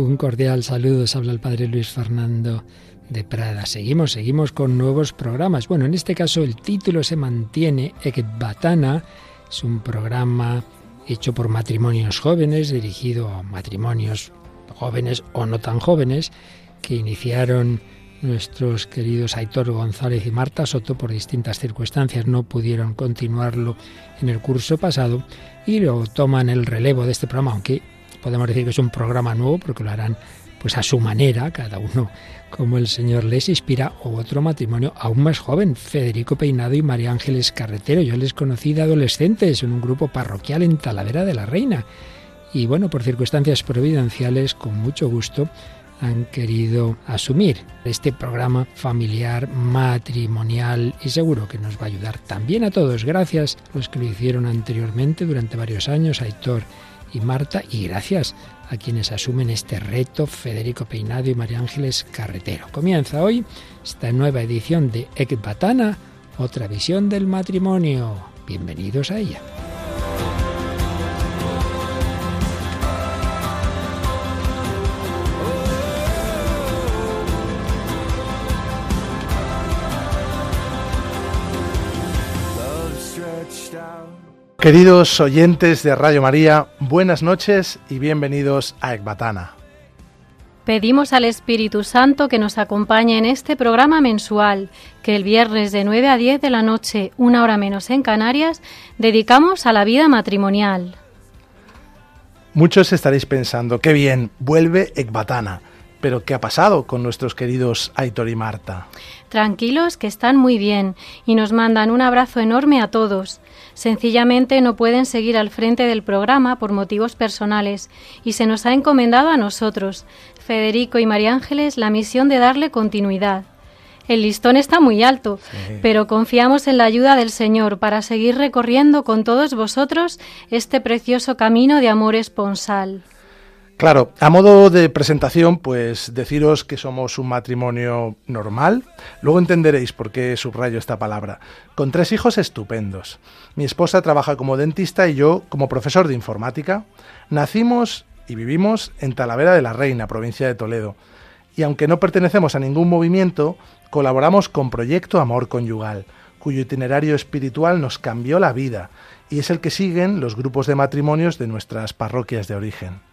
Un cordial saludo, os habla el Padre Luis Fernando de Prada. Seguimos, seguimos con nuevos programas. Bueno, en este caso el título se mantiene, Ekbatana, es un programa hecho por matrimonios jóvenes, dirigido a matrimonios jóvenes o no tan jóvenes, que iniciaron nuestros queridos Aitor González y Marta Soto por distintas circunstancias no pudieron continuarlo en el curso pasado y lo toman el relevo de este programa, aunque podemos decir que es un programa nuevo porque lo harán pues a su manera, cada uno como el Señor les inspira, o otro matrimonio aún más joven, Federico Peinado y María Ángeles Carretero. Yo les conocí de adolescentes en un grupo parroquial en Talavera de la Reina. Y bueno, por circunstancias providenciales, con mucho gusto, han querido asumir este programa familiar, matrimonial y seguro que nos va a ayudar también a todos. Gracias a los que lo hicieron anteriormente durante varios años, a Héctor y Marta, y gracias a quienes asumen este reto, Federico Peinado y María Ángeles Carretero. Comienza hoy esta nueva edición de Ekbatana, otra visión del matrimonio. Bienvenidos a ella. Queridos oyentes de Radio María, buenas noches y bienvenidos a Ecbatana. Pedimos al Espíritu Santo que nos acompañe en este programa mensual, que el viernes de 9 a 10 de la noche, una hora menos en Canarias, dedicamos a la vida matrimonial. Muchos estaréis pensando, qué bien, vuelve Ecbatana. Pero ¿qué ha pasado con nuestros queridos Aitor y Marta? Tranquilos, que están muy bien y nos mandan un abrazo enorme a todos. Sencillamente no pueden seguir al frente del programa por motivos personales y se nos ha encomendado a nosotros, Federico y María Ángeles, la misión de darle continuidad. El listón está muy alto, pero confiamos en la ayuda del Señor para seguir recorriendo con todos vosotros este precioso camino de amor esponsal. Claro, a modo de presentación, pues deciros que somos un matrimonio normal. Luego entenderéis por qué subrayo esta palabra. Con tres hijos estupendos. Mi esposa trabaja como dentista y yo como profesor de informática. Nacimos y vivimos en Talavera de la Reina, provincia de Toledo. Y aunque no pertenecemos a ningún movimiento, colaboramos con Proyecto Amor Conyugal, cuyo itinerario espiritual nos cambió la vida y es el que siguen los grupos de matrimonios de nuestras parroquias de origen.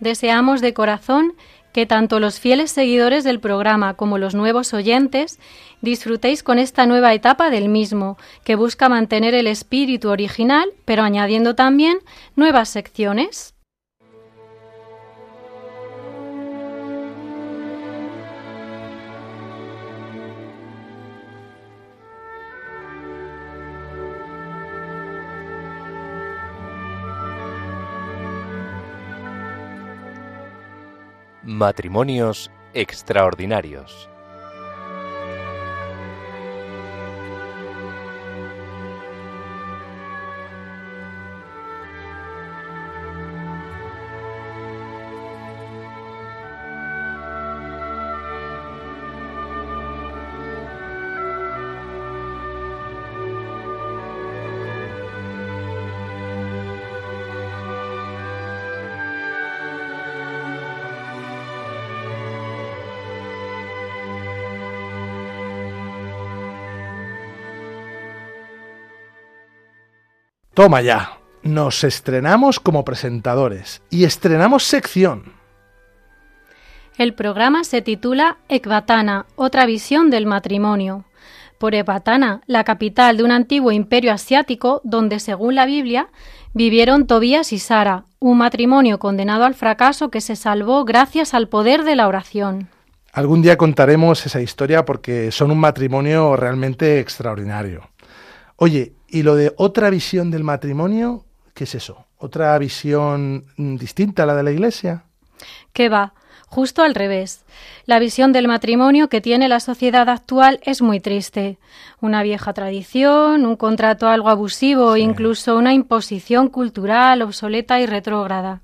Deseamos de corazón que tanto los fieles seguidores del programa como los nuevos oyentes disfrutéis con esta nueva etapa del mismo, que busca mantener el espíritu original, pero añadiendo también nuevas secciones. Matrimonios extraordinarios. Toma ya, nos estrenamos como presentadores y estrenamos sección. El programa se titula Ecbatana, otra visión del matrimonio. Por Ecbatana, la capital de un antiguo imperio asiático donde, según la Biblia, vivieron Tobías y Sara, un matrimonio condenado al fracaso que se salvó gracias al poder de la oración. Algún día contaremos esa historia porque son un matrimonio realmente extraordinario. Oye, ¿y lo de otra visión del matrimonio? ¿Qué es eso? ¿Otra visión mm, distinta a la de la Iglesia? ¿Qué va? Justo al revés. La visión del matrimonio que tiene la sociedad actual es muy triste. Una vieja tradición, un contrato algo abusivo e incluso una imposición cultural obsoleta y retrógrada.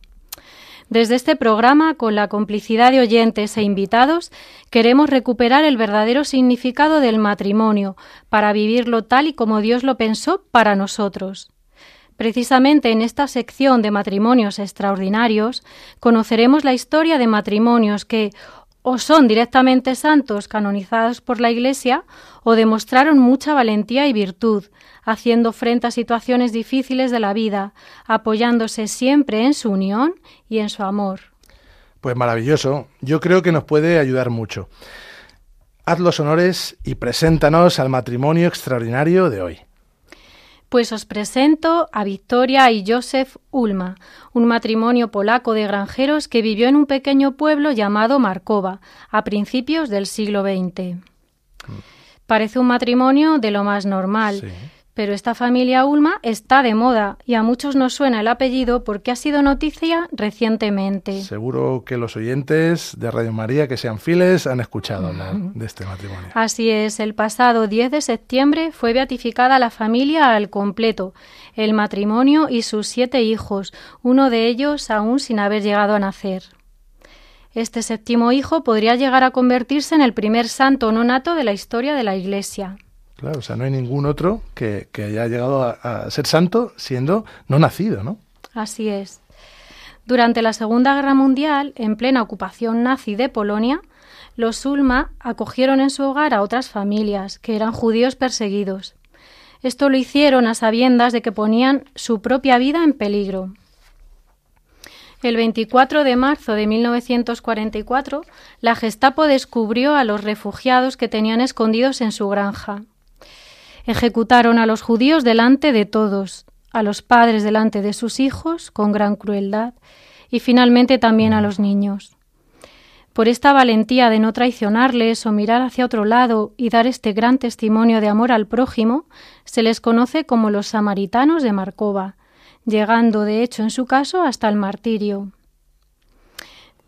Desde este programa, con la complicidad de oyentes e invitados, queremos recuperar el verdadero significado del matrimonio para vivirlo tal y como Dios lo pensó para nosotros. Precisamente en esta sección de matrimonios extraordinarios conoceremos la historia de matrimonios que o son directamente santos canonizados por la Iglesia o demostraron mucha valentía y virtud, haciendo frente a situaciones difíciles de la vida, apoyándose siempre en su unión y en su amor. Pues maravilloso, yo creo que nos puede ayudar mucho. Haz los honores y preséntanos al matrimonio extraordinario de hoy. Pues os presento a Victoria y Joseph Ulma, un matrimonio polaco de granjeros que vivió en un pequeño pueblo llamado Markova a principios del siglo XX. Mm. Parece un matrimonio de lo más normal, pero esta familia Ulma está de moda y a muchos nos suena el apellido porque ha sido noticia recientemente. Seguro que los oyentes de Radio María que sean fieles han escuchado hablar de este matrimonio. Así es, el pasado 10 de septiembre fue beatificada la familia al completo, el matrimonio y sus siete hijos, uno de ellos aún sin haber llegado a nacer. Este séptimo hijo podría llegar a convertirse en el primer santo nonato de la historia de la Iglesia. Claro, o sea, no hay ningún otro que, haya llegado a, ser santo siendo no nacido, ¿no? Así es. Durante la Segunda Guerra Mundial, en plena ocupación nazi de Polonia, los Ulma acogieron en su hogar a otras familias que eran judíos perseguidos. Esto lo hicieron a sabiendas de que ponían su propia vida en peligro. El 24 de marzo de 1944, la Gestapo descubrió a los refugiados que tenían escondidos en su granja. Ejecutaron a los judíos delante de todos, a los padres delante de sus hijos con gran crueldad y finalmente también a los niños. Por esta valentía de no traicionarles o mirar hacia otro lado y dar este gran testimonio de amor al prójimo, se les conoce como los samaritanos de Marcova, llegando de hecho en su caso hasta el martirio.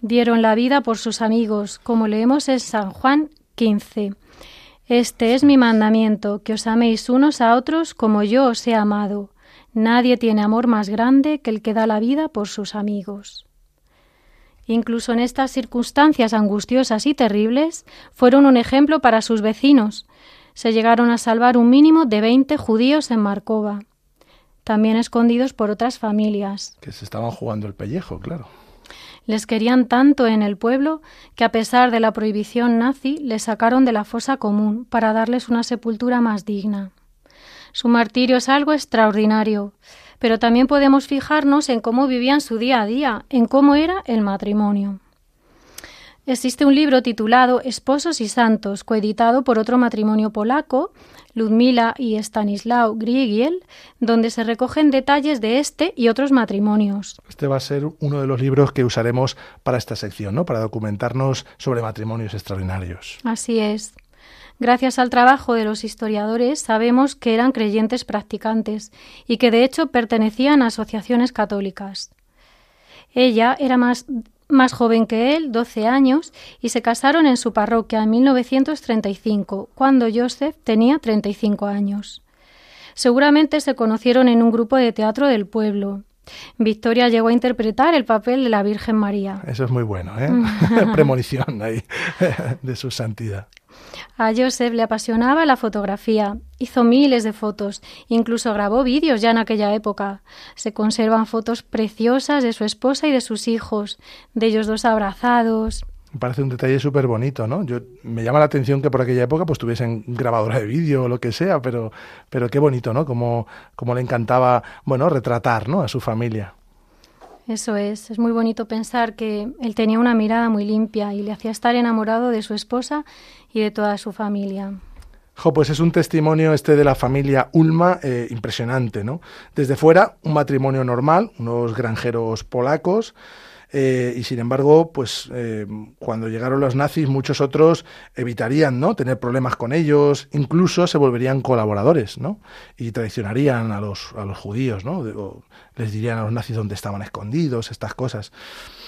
Dieron la vida por sus amigos, como leemos en San Juan 15. Este es mi mandamiento, que os améis unos a otros como yo os he amado. Nadie tiene amor más grande que el que da la vida por sus amigos. Incluso en estas circunstancias angustiosas y terribles, fueron un ejemplo para sus vecinos. Se llegaron a salvar un mínimo de veinte judíos en Marcova, también escondidos por otras familias. Que se estaban jugando el pellejo, claro. Les querían tanto en el pueblo que a pesar de la prohibición nazi les sacaron de la fosa común para darles una sepultura más digna. Su martirio es algo extraordinario, pero también podemos fijarnos en cómo vivían su día a día, en cómo era el matrimonio. Existe un libro titulado Esposos y Santos, coeditado por otro matrimonio polaco, Ludmila y Stanislaw Griegiel, donde se recogen detalles de este y otros matrimonios. Este va a ser uno de los libros que usaremos para esta sección, ¿no? Para documentarnos sobre matrimonios extraordinarios. Así es. Gracias al trabajo de los historiadores sabemos que eran creyentes practicantes y que de hecho pertenecían a asociaciones católicas. Ella era más más joven que él, 12 años, y se casaron en su parroquia en 1935, cuando Joseph tenía 35 años. Seguramente se conocieron en un grupo de teatro del pueblo. Victoria llegó a interpretar el papel de la Virgen María. Eso es muy bueno, ¿eh? Premonición ahí de su santidad. A Joseph le apasionaba la fotografía. Hizo miles de fotos, incluso grabó vídeos ya en aquella época. Se conservan fotos preciosas de su esposa y de sus hijos, de ellos dos abrazados. Me parece un detalle súper bonito, ¿no? Yo, me llama la atención que por aquella época pues tuviesen grabadora de vídeo o lo que sea, pero, pero qué bonito, ¿no? Como, como le encantaba, bueno, retratar, ¿no? A su familia. Eso es, es muy bonito pensar que él tenía una mirada muy limpia y le hacía estar enamorado de su esposa y de toda su familia. Pues es un testimonio este de la familia Ulma eh, impresionante, ¿no? Desde fuera, un matrimonio normal, unos granjeros polacos, eh, y sin embargo, pues eh, cuando llegaron los nazis, muchos otros evitarían ¿no? tener problemas con ellos, incluso se volverían colaboradores, ¿no? Y traicionarían a los, a los judíos, ¿no? les dirían a los nazis dónde estaban escondidos, estas cosas.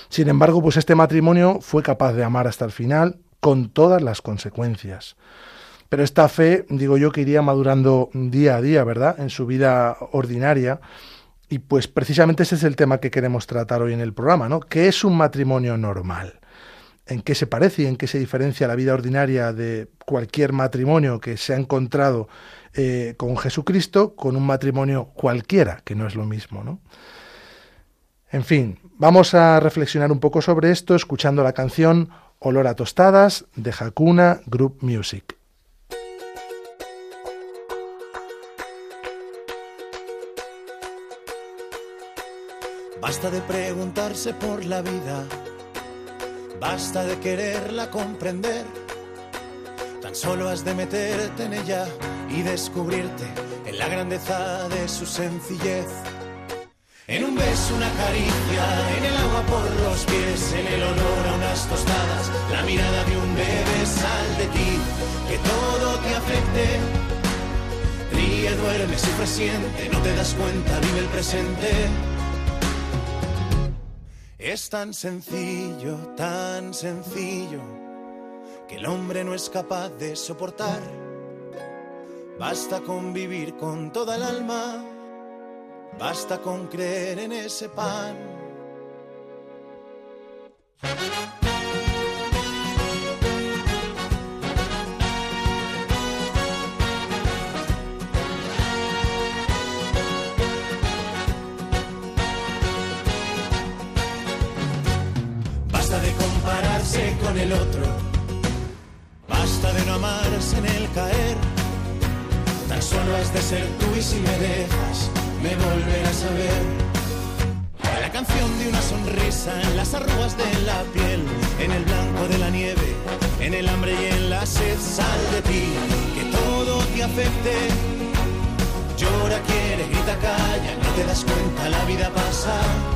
Sin embargo, pues este matrimonio fue capaz de amar hasta el final, con todas las consecuencias. Pero esta fe, digo yo, que iría madurando día a día, ¿verdad? En su vida ordinaria y pues precisamente ese es el tema que queremos tratar hoy en el programa, ¿no? ¿Qué es un matrimonio normal? en qué se parece y en qué se diferencia la vida ordinaria de cualquier matrimonio que se ha encontrado eh, con Jesucristo con un matrimonio cualquiera, que no es lo mismo, ¿no? En fin, vamos a reflexionar un poco sobre esto escuchando la canción Olor a Tostadas de Hakuna Group Music. Basta de preguntarse por la vida, basta de quererla comprender. Tan solo has de meterte en ella y descubrirte en la grandeza de su sencillez. En un beso, una caricia, en el agua por los pies, en el olor a unas tostadas, la mirada de un bebé, sal de ti, que todo te afecte. Ríe, duerme, sufre, siente, no te das cuenta, vive el presente. Es tan sencillo, tan sencillo, que el hombre no es capaz de soportar. Basta con vivir con toda el alma Basta con creer en ese pan. Basta de no amarse en el caer. Tan solo has de ser tú y si me dejas me volverás a ver. La canción de una sonrisa en las arrugas de la piel, en el blanco de la nieve, en el hambre y en la sed, sal de ti, que todo te afecte. Llora, quiere, grita, calla, no te das cuenta, la vida pasa.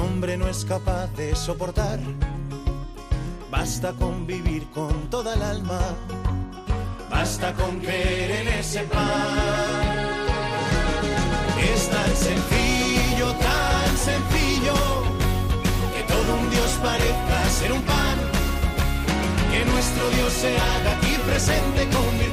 hombre no es capaz de soportar Basta con vivir con toda el alma, basta con creer en ese pan. Es tan sencillo, tan sencillo, que todo un Dios parezca ser un pan. Que nuestro Dios se haga aquí presente, convirtiendo el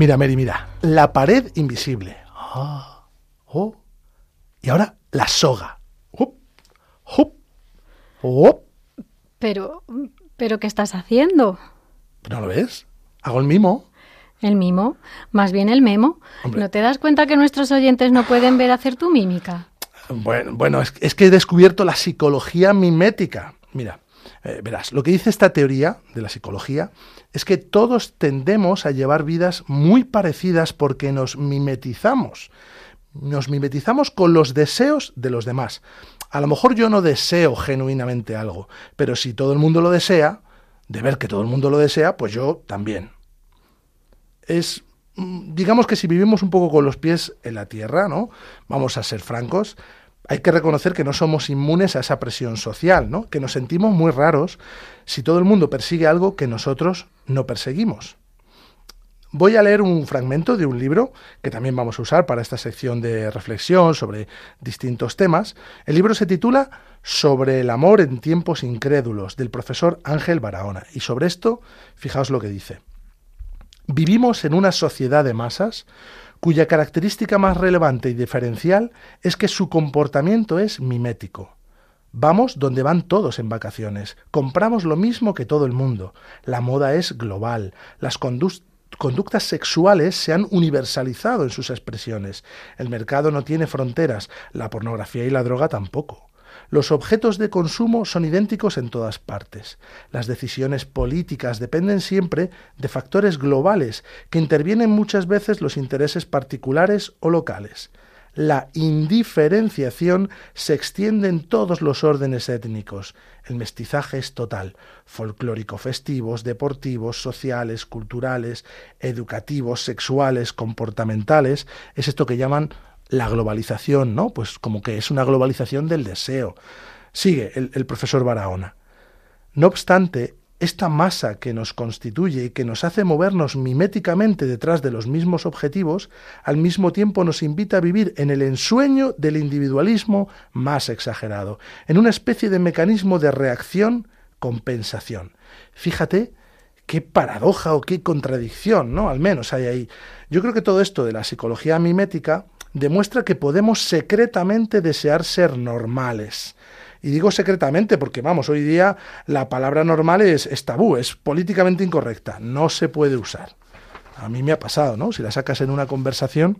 Mira, Mary, mira. La pared invisible. Ah, oh. Y ahora la soga. Pero, pero, ¿qué estás haciendo? ¿No lo ves? Hago el mimo. ¿El mimo? Más bien el memo. ¿No te das cuenta que nuestros oyentes no pueden ver hacer tu mímica? Bueno, bueno es, es que he descubierto la psicología mimética. Mira, eh, verás, lo que dice esta teoría de la psicología es que todos tendemos a llevar vidas muy parecidas porque nos mimetizamos. Nos mimetizamos con los deseos de los demás. A lo mejor yo no deseo genuinamente algo, pero si todo el mundo lo desea, de ver que todo el mundo lo desea, pues yo también. Es mm, digamos que si vivimos un poco con los pies en la tierra, ¿no? Vamos a ser francos, hay que reconocer que no somos inmunes a esa presión social, ¿no? que nos sentimos muy raros si todo el mundo persigue algo que nosotros no perseguimos. Voy a leer un fragmento de un libro que también vamos a usar para esta sección de reflexión sobre distintos temas. El libro se titula Sobre el amor en tiempos incrédulos del profesor Ángel Barahona. Y sobre esto, fijaos lo que dice. Vivimos en una sociedad de masas cuya característica más relevante y diferencial es que su comportamiento es mimético. Vamos donde van todos en vacaciones, compramos lo mismo que todo el mundo, la moda es global, las conductas sexuales se han universalizado en sus expresiones, el mercado no tiene fronteras, la pornografía y la droga tampoco. Los objetos de consumo son idénticos en todas partes. Las decisiones políticas dependen siempre de factores globales que intervienen muchas veces los intereses particulares o locales. La indiferenciación se extiende en todos los órdenes étnicos. El mestizaje es total, folclórico festivos, deportivos, sociales, culturales, educativos, sexuales, comportamentales. Es esto que llaman la globalización, ¿no? Pues como que es una globalización del deseo. Sigue el, el profesor Barahona. No obstante, esta masa que nos constituye y que nos hace movernos miméticamente detrás de los mismos objetivos, al mismo tiempo nos invita a vivir en el ensueño del individualismo más exagerado, en una especie de mecanismo de reacción-compensación. Fíjate qué paradoja o qué contradicción, ¿no? Al menos hay ahí. Yo creo que todo esto de la psicología mimética demuestra que podemos secretamente desear ser normales. Y digo secretamente porque, vamos, hoy día la palabra normal es, tabú, es políticamente incorrecta, no se puede usar. A mí me ha pasado, ¿no? Si la sacas en una conversación,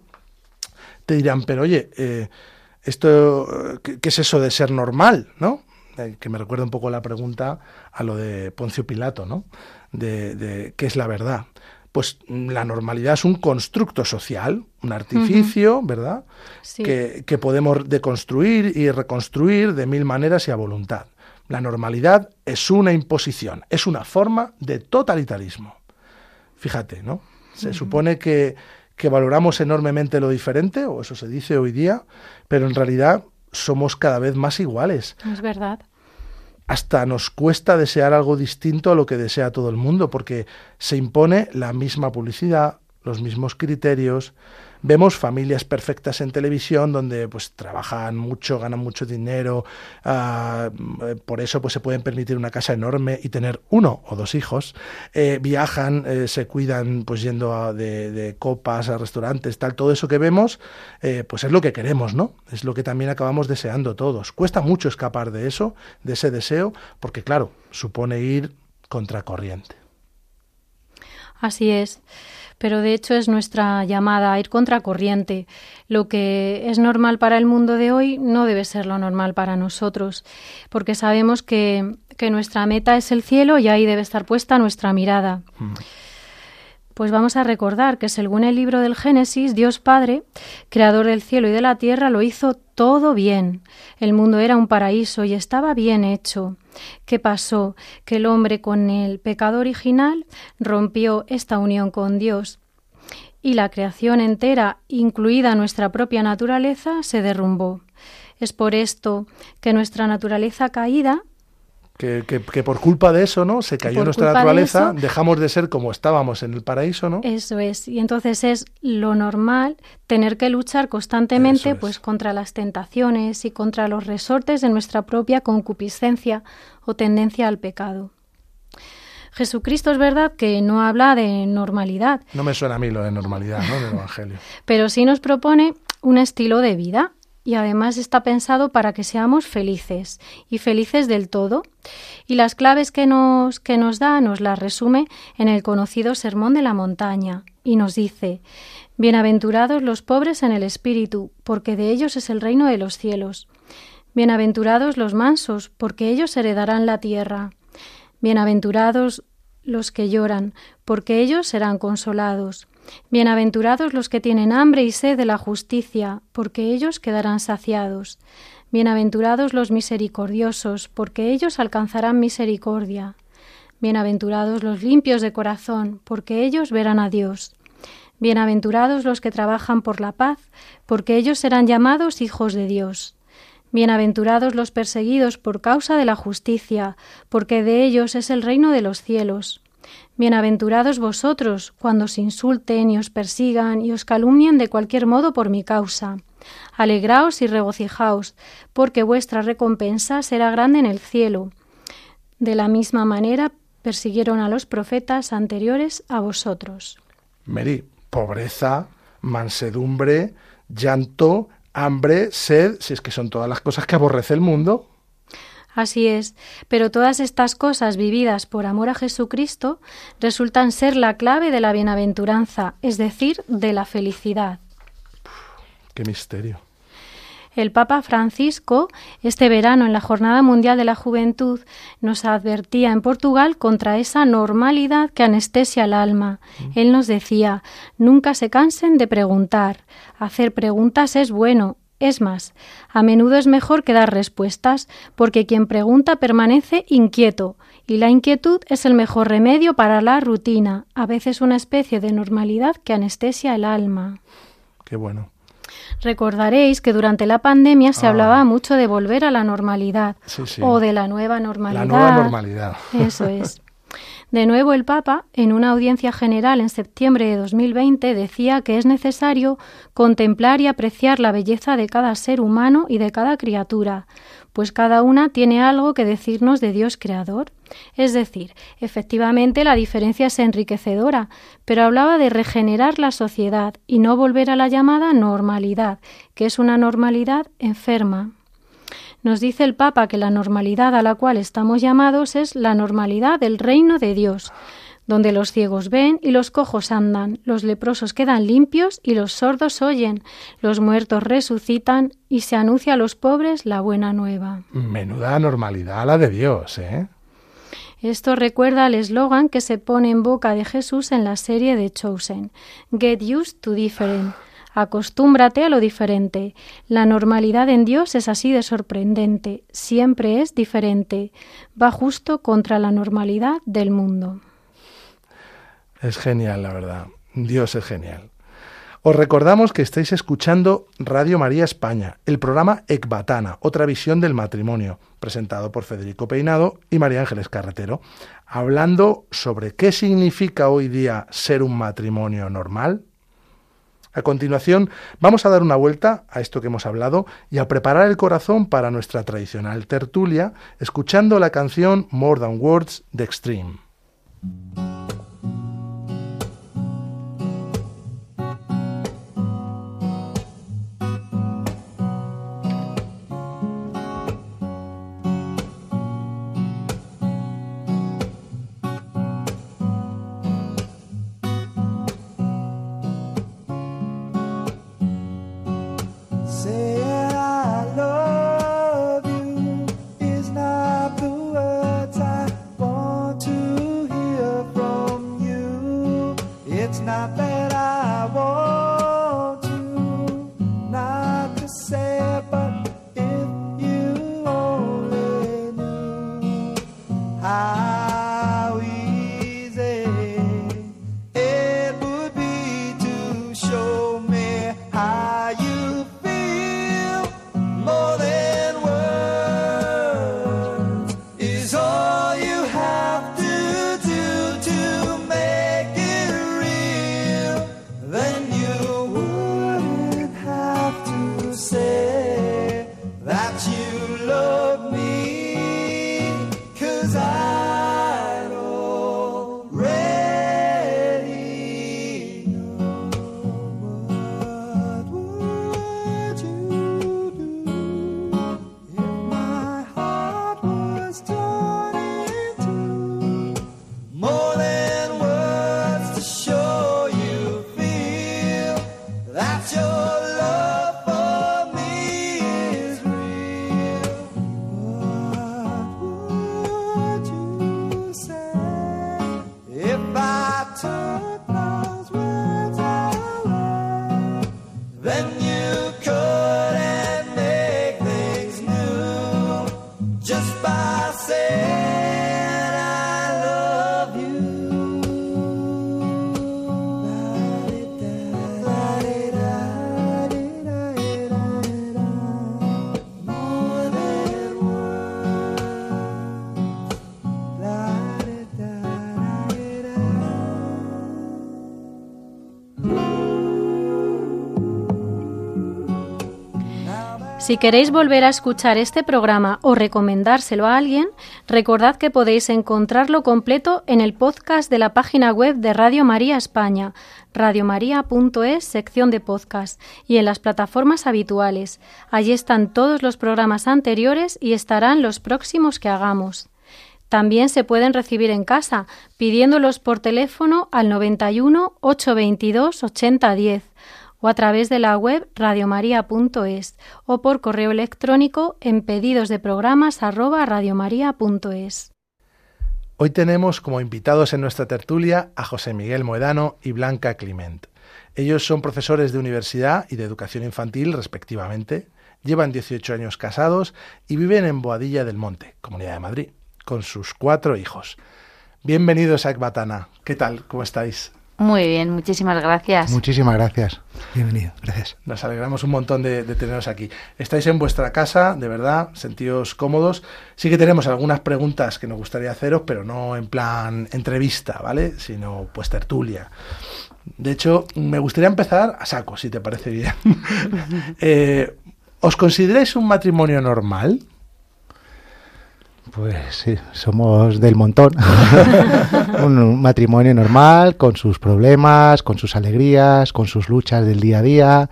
te dirán, pero oye, eh, esto, ¿qué, es eso de ser normal, no? Eh, que me recuerda un poco la pregunta a lo de Poncio Pilato, ¿no? De, de qué es la verdad pues la normalidad es un constructo social, un artificio, ¿verdad? Que, que, podemos deconstruir y reconstruir de mil maneras y a voluntad. La normalidad es una imposición, es una forma de totalitarismo. Fíjate, ¿no? Se supone que, que valoramos enormemente lo diferente, o eso se dice hoy día, pero en realidad somos cada vez más iguales. Es verdad hasta nos cuesta desear algo distinto a lo que desea todo el mundo, porque se impone la misma publicidad, los mismos criterios, Vemos familias perfectas en televisión donde pues trabajan mucho, ganan mucho dinero, ah, por eso pues se pueden permitir una casa enorme y tener uno o dos hijos, eh, viajan, eh, se cuidan pues yendo de, copas a restaurantes, tal, todo eso que vemos pues es lo que queremos, ¿no? Es lo que también acabamos deseando todos. Cuesta mucho escapar de eso, de ese deseo, porque claro, supone ir contracorriente. Así es pero de hecho es nuestra llamada a ir contracorriente. Lo que es normal para el mundo de hoy no debe ser lo normal para nosotros, porque sabemos que, nuestra meta es el cielo y ahí debe estar puesta nuestra mirada. Mm. Pues vamos a recordar que según el libro del Génesis, Dios Padre, creador del cielo y de la tierra, lo hizo todo bien. El mundo era un paraíso y estaba bien hecho. ¿Qué pasó? Que el hombre con el pecado original rompió esta unión con Dios y la creación entera, incluida nuestra propia naturaleza, se derrumbó. Es por esto que nuestra naturaleza caída que, por culpa de eso, ¿no? Se cayó nuestra naturaleza, dejamos de ser como estábamos en el paraíso, ¿no? Eso es. Y entonces es lo normal tener que luchar constantemente pues contra las tentaciones y contra los resortes de nuestra propia concupiscencia o tendencia al pecado. Jesucristo es verdad que no habla de normalidad. No me suena a mí lo de normalidad, ¿no? Del Evangelio. Pero sí nos propone un estilo de vida y además está pensado para que seamos felices y felices del todo. Y las claves que nos, que nos da nos las resume en el conocido Sermón de la Montaña y nos dice, Bienaventurados los pobres en el espíritu, porque de ellos es el reino de los cielos. Bienaventurados los mansos, porque ellos heredarán la tierra. Bienaventurados los que lloran, porque ellos serán consolados. Bienaventurados los que tienen hambre y sed de la justicia, porque ellos quedarán saciados. Bienaventurados los misericordiosos, porque ellos alcanzarán misericordia. Bienaventurados los limpios de corazón, porque ellos verán a Dios. Bienaventurados los que trabajan por la paz, porque ellos serán llamados hijos de Dios. Bienaventurados los perseguidos por causa de la justicia, porque de ellos es el reino de los cielos. Bienaventurados vosotros cuando os insulten y os persigan y os calumnien de cualquier modo por mi causa. Alegraos y regocijaos, porque vuestra recompensa será grande en el cielo. De la misma manera persiguieron a los profetas anteriores a vosotros. Mary, pobreza, mansedumbre, llanto, hambre, sed, si es que son todas las cosas que aborrece el mundo. Así es, pero todas estas cosas vividas por amor a Jesucristo resultan ser la clave de la bienaventuranza, es decir, de la felicidad. Qué misterio. El Papa Francisco, este verano en la Jornada Mundial de la Juventud, nos advertía en Portugal contra esa normalidad que anestesia el alma. Él nos decía, nunca se cansen de preguntar. Hacer preguntas es bueno, es más, a menudo es mejor que dar respuestas, porque quien pregunta permanece inquieto, y la inquietud es el mejor remedio para la rutina, a veces una especie de normalidad que anestesia el alma. Qué bueno. Recordaréis que durante la pandemia se Ah. hablaba mucho de volver a la normalidad Sí, sí. o de la nueva normalidad. La nueva normalidad. Eso es. De nuevo, el Papa, en una audiencia general en septiembre de 2020, decía que es necesario contemplar y apreciar la belleza de cada ser humano y de cada criatura, pues cada una tiene algo que decirnos de Dios creador. Es decir, efectivamente la diferencia es enriquecedora, pero hablaba de regenerar la sociedad y no volver a la llamada normalidad, que es una normalidad enferma. Nos dice el Papa que la normalidad a la cual estamos llamados es la normalidad del reino de Dios, donde los ciegos ven y los cojos andan, los leprosos quedan limpios y los sordos oyen, los muertos resucitan y se anuncia a los pobres la buena nueva. Menuda normalidad la de Dios, ¿eh? Esto recuerda al eslogan que se pone en boca de Jesús en la serie de Chosen, Get used to different. Acostúmbrate a lo diferente. La normalidad en Dios es así de sorprendente, siempre es diferente. Va justo contra la normalidad del mundo. Es genial, la verdad. Dios es genial. Os recordamos que estáis escuchando Radio María España, el programa Ecbatana, otra visión del matrimonio, presentado por Federico Peinado y María Ángeles Carretero, hablando sobre qué significa hoy día ser un matrimonio normal. A continuación, vamos a dar una vuelta a esto que hemos hablado y a preparar el corazón para nuestra tradicional tertulia, escuchando la canción More Than Words de Extreme. Si queréis volver a escuchar este programa o recomendárselo a alguien, recordad que podéis encontrarlo completo en el podcast de la página web de Radio María España, radiomaria.es, sección de podcast, y en las plataformas habituales. Allí están todos los programas anteriores y estarán los próximos que hagamos. También se pueden recibir en casa, pidiéndolos por teléfono al 91 822 8010 o a través de la web radiomaria.es o por correo electrónico en pedidos de programas arroba. Hoy tenemos como invitados en nuestra tertulia a José Miguel Moedano y Blanca Clement. Ellos son profesores de universidad y de educación infantil, respectivamente, llevan 18 años casados y viven en Boadilla del Monte, Comunidad de Madrid, con sus cuatro hijos. Bienvenidos a Ecbatana. ¿Qué tal? ¿Cómo estáis? Muy bien, muchísimas gracias. Muchísimas gracias. Bienvenido, gracias. Nos alegramos un montón de, de, teneros aquí. Estáis en vuestra casa, de verdad, sentíos cómodos. Sí que tenemos algunas preguntas que nos gustaría haceros, pero no en plan entrevista, ¿vale? Sino pues tertulia. De hecho, me gustaría empezar a saco, si te parece bien. eh, ¿Os consideráis un matrimonio normal? Pues sí, somos del montón. un matrimonio normal, con sus problemas, con sus alegrías, con sus luchas del día a día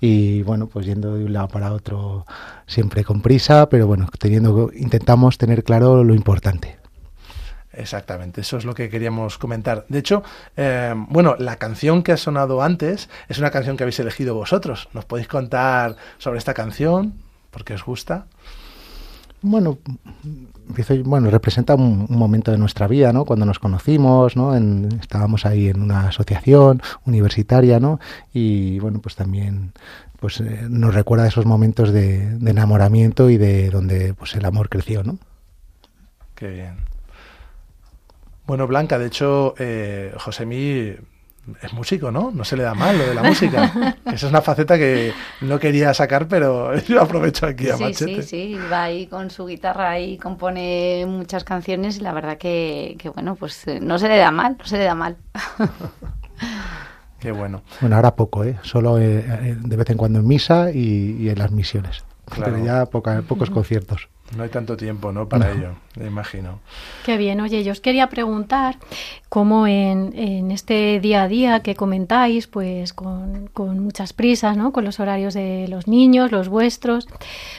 y bueno, pues yendo de un lado para otro siempre con prisa, pero bueno, teniendo intentamos tener claro lo importante. Exactamente, eso es lo que queríamos comentar. De hecho, eh, bueno, la canción que ha sonado antes es una canción que habéis elegido vosotros. ¿Nos podéis contar sobre esta canción? ¿Por qué os gusta? Bueno, bueno, representa un, momento de nuestra vida, ¿no? Cuando nos conocimos, ¿no? En, estábamos ahí en una asociación universitaria, ¿no? Y bueno, pues también pues eh, nos recuerda esos momentos de, de, enamoramiento y de donde pues el amor creció, ¿no? Qué bien. Bueno, Blanca, de hecho, eh, Josemí es músico, ¿no? No se le da mal lo de la música. Esa es una faceta que no quería sacar, pero yo aprovecho aquí a sí, machete. Sí, sí, va ahí con su guitarra y compone muchas canciones y la verdad que, que bueno, pues no se le da mal, no se le da mal. Qué bueno. Bueno, ahora poco, ¿eh? Solo eh, de vez en cuando en misa y, y en las misiones. Claro. Pero ya poca, pocos conciertos. No hay tanto tiempo, ¿no? Para no. ello, me imagino. Qué bien. Oye, yo os quería preguntar cómo en, en este día a día que comentáis, pues con, con, muchas prisas, ¿no? Con los horarios de los niños, los vuestros,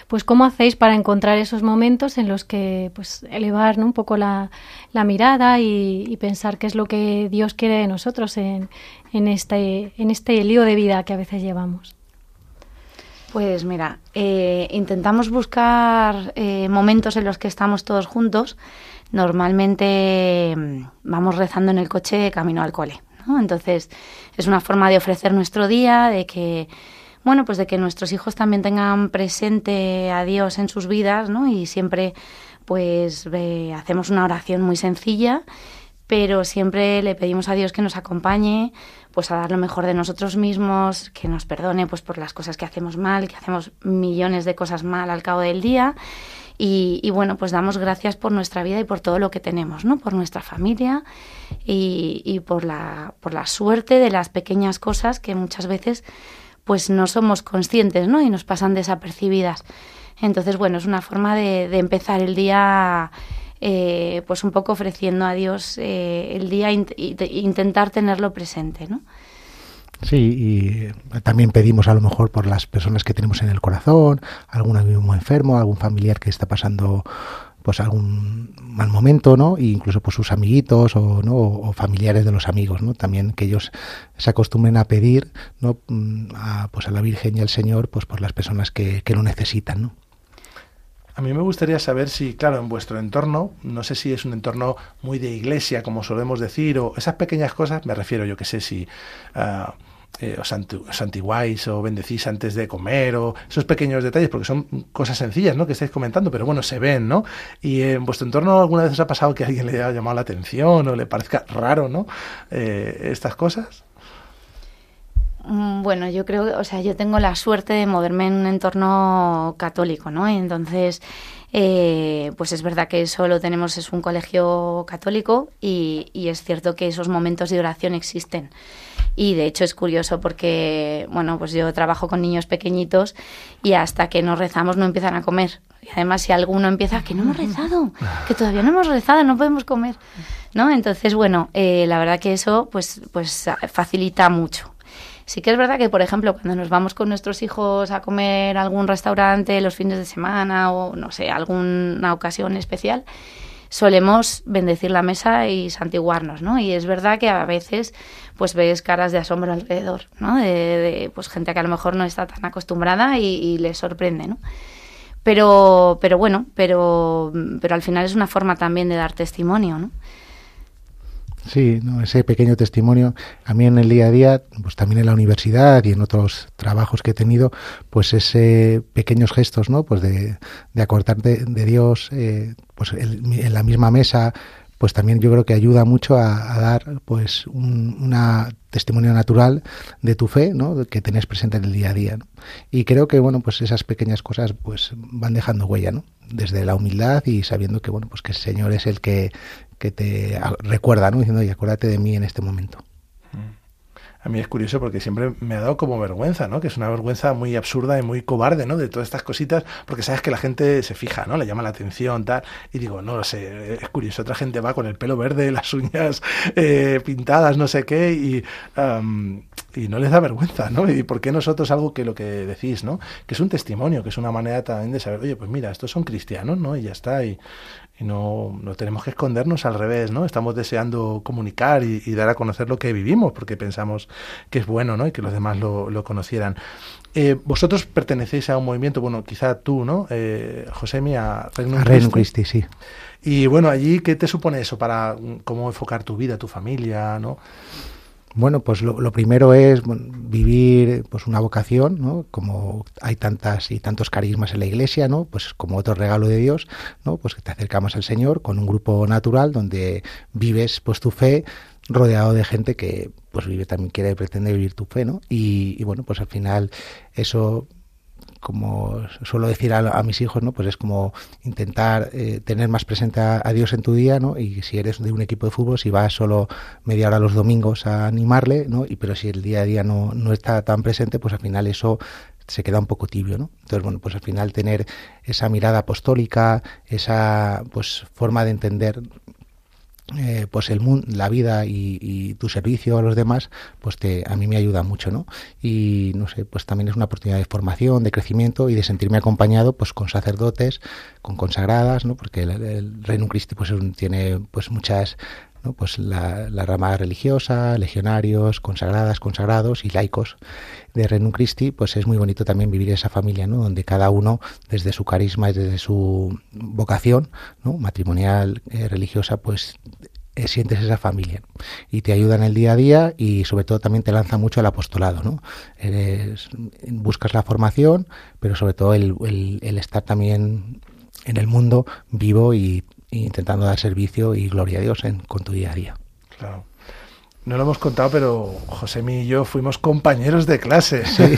pues cómo hacéis para encontrar esos momentos en los que, pues, elevar ¿no? un poco la, la mirada y, y, pensar qué es lo que Dios quiere de nosotros en, en, este, en este lío de vida que a veces llevamos. Pues mira, eh, intentamos buscar eh, momentos en los que estamos todos juntos. Normalmente mmm, vamos rezando en el coche camino al cole. ¿no? Entonces es una forma de ofrecer nuestro día, de que bueno, pues de que nuestros hijos también tengan presente a Dios en sus vidas, ¿no? Y siempre pues hacemos una oración muy sencilla, pero siempre le pedimos a Dios que nos acompañe pues a dar lo mejor de nosotros mismos, que nos perdone pues por las cosas que hacemos mal, que hacemos millones de cosas mal al cabo del día. Y, bueno, pues damos gracias por nuestra vida y por todo lo que tenemos, ¿no? Por nuestra familia y, y por, la, por la suerte de las pequeñas cosas que muchas veces pues no somos conscientes, ¿no? Y nos pasan desapercibidas. Entonces, bueno, es una forma de, de empezar el día eh, pues un poco ofreciendo a Dios eh, el día int intentar tenerlo presente, ¿no? Sí, y también pedimos a lo mejor por las personas que tenemos en el corazón, algún amigo enfermo, algún familiar que está pasando pues algún mal momento, ¿no? E incluso pues sus amiguitos o, ¿no? familiares de los amigos, ¿no? También que ellos se acostumbren a pedir, ¿no? A, pues a la Virgen y al Señor, pues por las personas que, que lo necesitan, ¿no? A mí me gustaría saber si, claro, en vuestro entorno, no sé si es un entorno muy de iglesia, como solemos decir, o esas pequeñas cosas, me refiero, yo que sé, si uh, os, os antiguáis o bendecís antes de comer, o esos pequeños detalles, porque son cosas sencillas, ¿no? Que estáis comentando, pero bueno, se ven, ¿no? Y en vuestro entorno alguna vez os ha pasado que alguien le haya llamado la atención o le parezca raro, ¿no? Eh, estas cosas. Mm, Bueno, yo creo, o sea, yo tengo la suerte de moverme en un entorno católico, ¿no? Entonces, eh, pues es verdad que eso lo tenemos, es un colegio católico y, y, es cierto que esos momentos de oración existen. Y de hecho es curioso porque, bueno, pues yo trabajo con niños pequeñitos y hasta que no rezamos no empiezan a comer. Y además si alguno empieza, que no hemos rezado, que todavía no hemos rezado, no podemos comer, ¿no? Entonces, bueno, eh, la verdad que eso pues, pues facilita mucho. Sí que es verdad que, por ejemplo, cuando nos vamos con nuestros hijos a comer a algún restaurante los fines de semana o, no sé, alguna ocasión especial, solemos bendecir la mesa y santiguarnos, ¿no? Y es verdad que a veces pues ves caras de asombro alrededor, ¿no? De, de, pues gente que a lo mejor no está tan acostumbrada y, y les sorprende, ¿no? Pero, pero bueno, pero, pero al final es una forma también de dar testimonio, ¿no? Sí, ¿no? ese pequeño testimonio. A mí en el día a día, pues también en la universidad y en otros trabajos que he tenido, pues ese pequeños gestos, ¿no? Pues de, de acordarte de Dios, eh, pues el, en la misma mesa, pues también yo creo que ayuda mucho a, a dar pues un una testimonio natural de tu fe, ¿no? que tenés presente en el día a día. ¿no? Y creo que bueno, pues esas pequeñas cosas pues van dejando huella, ¿no? Desde la humildad y sabiendo que bueno, pues que el Señor es el que, que te recuerda, ¿no? Diciendo, "Oye, acuérdate de mí en este momento." A mí es curioso porque siempre me ha dado como vergüenza, ¿no? Que es una vergüenza muy absurda y muy cobarde, ¿no? De todas estas cositas, porque sabes que la gente se fija, ¿no? Le llama la atención, tal. Y digo, no lo sé, es curioso. Otra gente va con el pelo verde, las uñas eh, pintadas, no sé qué, y, y no les da vergüenza, ¿no? Y por qué nosotros algo que lo que decís, ¿no? Que es un testimonio, que es una manera también de saber, oye, pues mira, estos son cristianos, ¿no? Y ya está. Y, y no, no tenemos que escondernos al revés, ¿no? Estamos deseando comunicar y, y, dar a conocer lo que vivimos porque pensamos que es bueno, ¿no? Y que los demás lo, lo conocieran. Eh, vosotros pertenecéis a un movimiento, bueno, quizá tú, ¿no? Eh, Josemi, a Regnum, a Regnum Christi, sí. Y bueno, allí, ¿qué te supone eso para cómo enfocar tu vida, tu familia, ¿no? Bueno, pues lo, primero es vivir pues una vocación, ¿no? Como hay tantas y tantos carismas en la iglesia, ¿no? Pues como otro regalo de Dios, ¿no? Pues que te acercamos al Señor con un grupo natural donde vives pues tu fe rodeado de gente que pues vive también quiere pretende vivir tu fe, ¿no? Y bueno, pues al final eso como suelo decir a, mis hijos, ¿no? Pues es como intentar eh, tener más presente a, a, Dios en tu día, ¿no? Y si eres de un equipo de fútbol, si vas solo media hora los domingos a animarle, ¿no? Y pero si el día a día no, no está tan presente, pues al final eso se queda un poco tibio, ¿no? Entonces, bueno, pues al final tener esa mirada apostólica, esa pues forma de entender eh, pues el mundo, la vida y, y, tu servicio a los demás, pues te, a mí me ayuda mucho, ¿no? Y no sé, pues también es una oportunidad de formación, de crecimiento y de sentirme acompañado, pues con sacerdotes, con consagradas, ¿no? Porque el, el Reino Christi pues tiene pues muchas ¿no? pues la, rama religiosa, legionarios, consagradas, consagrados y laicos de Renum Christi, pues es muy bonito también vivir esa familia, ¿no? donde cada uno desde su carisma y desde su vocación ¿no? matrimonial, eh, religiosa, pues sientes esa familia y te ayuda en el día a día y sobre todo también te lanza mucho al apostolado, ¿no? Eres, buscas la formación, pero sobre todo el, el, el estar también en el mundo vivo y intentando dar servicio y gloria a Dios en, con tu día a día. Claro. No lo hemos contado, pero José y yo fuimos compañeros de clase. Sí.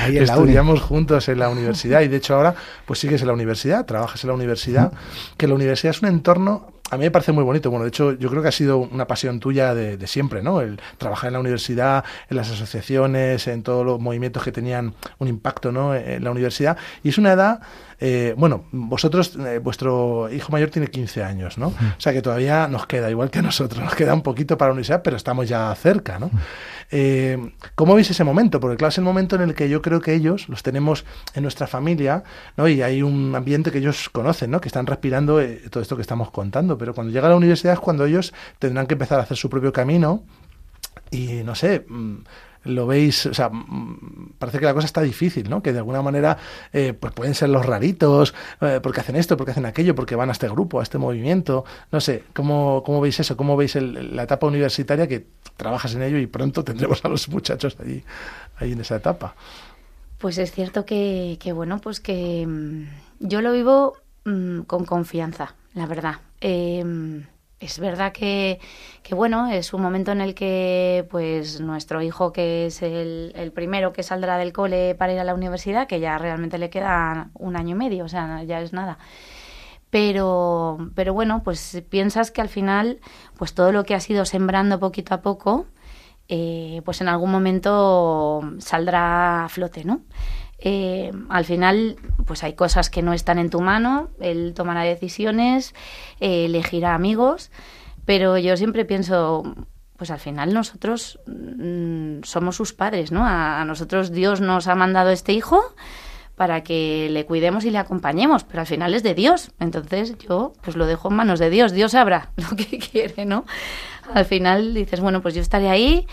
Ahí Estudiamos juntos en la universidad y de hecho ahora pues sigues en la universidad, trabajas en la universidad, que la universidad es un entorno a mí me parece muy bonito. Bueno, de hecho, yo creo que ha sido una pasión tuya de, de, siempre, ¿no? El trabajar en la universidad, en las asociaciones, en todos los movimientos que tenían un impacto, ¿no? En la universidad. Y es una edad, eh, bueno, vosotros, eh, vuestro hijo mayor tiene 15 años, ¿no? Mm. O sea que todavía nos queda, igual que a nosotros, nos queda un poquito para la universidad, pero estamos ya cerca, ¿no? Mm. Eh, ¿Cómo veis ese momento? Porque claro, es el momento en el que yo creo que ellos los tenemos en nuestra familia, ¿no? Y hay un ambiente que ellos conocen, ¿no? Que están respirando eh, todo esto que estamos contando. Pero cuando llega a la universidad es cuando ellos tendrán que empezar a hacer su propio camino y, no sé... Lo veis, o sea, parece que la cosa está difícil, ¿no? Que de alguna manera, eh, pues pueden ser los raritos, eh, porque hacen esto, porque hacen aquello, porque van a este grupo, a este movimiento, no sé, ¿cómo, cómo veis eso? ¿Cómo veis la etapa universitaria que trabajas en ello y pronto tendremos a los muchachos allí, ahí en esa etapa? Pues es cierto que, que bueno, pues que mmm, yo lo vivo mmm, con confianza, la verdad. Eh, es verdad que, bueno, es un momento en el que pues nuestro hijo, que es el, el, primero que saldrá del cole para ir a la universidad, que ya realmente le queda un año y medio, o sea, ya es nada. Pero, pero bueno, pues piensas que al final, pues todo lo que has ido sembrando poquito a poco, eh, pues en algún momento saldrá a flote, ¿no? Eh, al final, pues hay cosas que no están en tu mano, él tomará decisiones, eh, elegirá amigos, pero yo siempre pienso, pues al final nosotros mmm, somos sus padres, ¿no? A, a, nosotros Dios nos ha mandado este hijo para que le cuidemos y le acompañemos, pero al final es de Dios. Entonces yo pues lo dejo en manos de Dios, Dios sabrá lo que quiere, ¿no? Al final dices, bueno, pues yo estaré ahí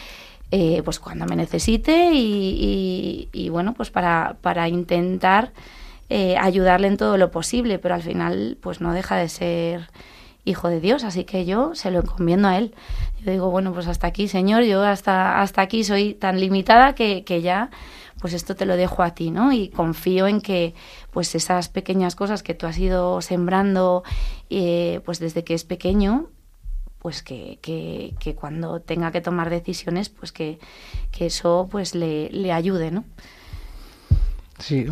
eh, pues cuando me necesite y, y, bueno, pues para, para intentar eh, ayudarle en todo lo posible, pero al final pues no deja de ser hijo de Dios, así que yo se lo encomiendo a él. Yo digo, bueno, pues hasta aquí, Señor, yo hasta, hasta aquí soy tan limitada que, que ya pues esto te lo dejo a ti, ¿no? Y confío en que pues esas pequeñas cosas que tú has ido sembrando eh, pues desde que es pequeño, pues que, que, que, cuando tenga que tomar decisiones, pues que, que eso pues le, le ayude, ¿no? Sí,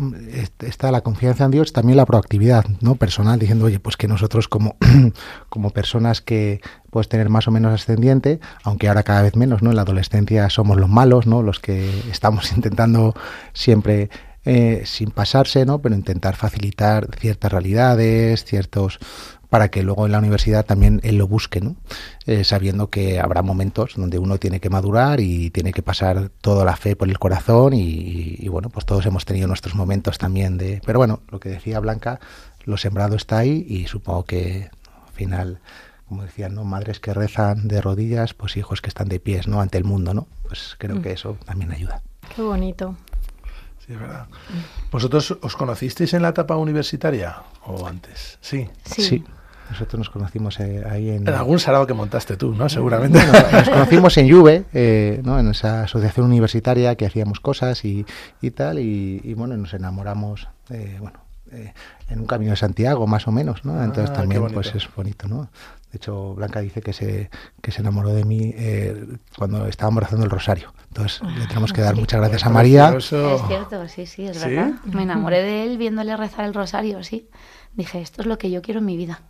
está la confianza en Dios, también la proactividad, ¿no? Personal, diciendo, oye, pues que nosotros como, como personas que puedes tener más o menos ascendiente, aunque ahora cada vez menos, ¿no? En la adolescencia somos los malos, ¿no? Los que estamos intentando siempre eh, sin pasarse, ¿no? Pero intentar facilitar ciertas realidades, ciertos para que luego en la universidad también él lo busque, ¿no? Eh, sabiendo que habrá momentos donde uno tiene que madurar y tiene que pasar toda la fe por el corazón y, y, bueno, pues todos hemos tenido nuestros momentos también de... Pero bueno, lo que decía Blanca, lo sembrado está ahí y supongo que al final, como decían, ¿no? Madres que rezan de rodillas, pues hijos que están de pies, ¿no? Ante el mundo, ¿no? Pues creo mm. que eso también ayuda. Qué bonito. Sí, es verdad. ¿Vosotros os conocisteis en la etapa universitaria o antes? Sí. Sí. sí. Nosotros nos conocimos eh, ahí en... En algún sarao que montaste tú, ¿no? Seguramente. Bueno, nos conocimos en Juve, eh, ¿no? En esa asociación universitaria que hacíamos cosas y, y tal, y, y, bueno, nos enamoramos, eh, bueno, en un camino de Santiago, más o menos, ¿no? Entonces Ah, también, pues es bonito, ¿no? De hecho, Blanca dice que se, que se enamoró de mí cuando estábamos rezando el rosario. Entonces, le tenemos que dar muchas gracias a María. Es cierto, sí, sí, es ¿Sí? verdad. Me enamoré de él viéndole rezar el rosario, sí. Dije, esto es lo que yo quiero en mi vida.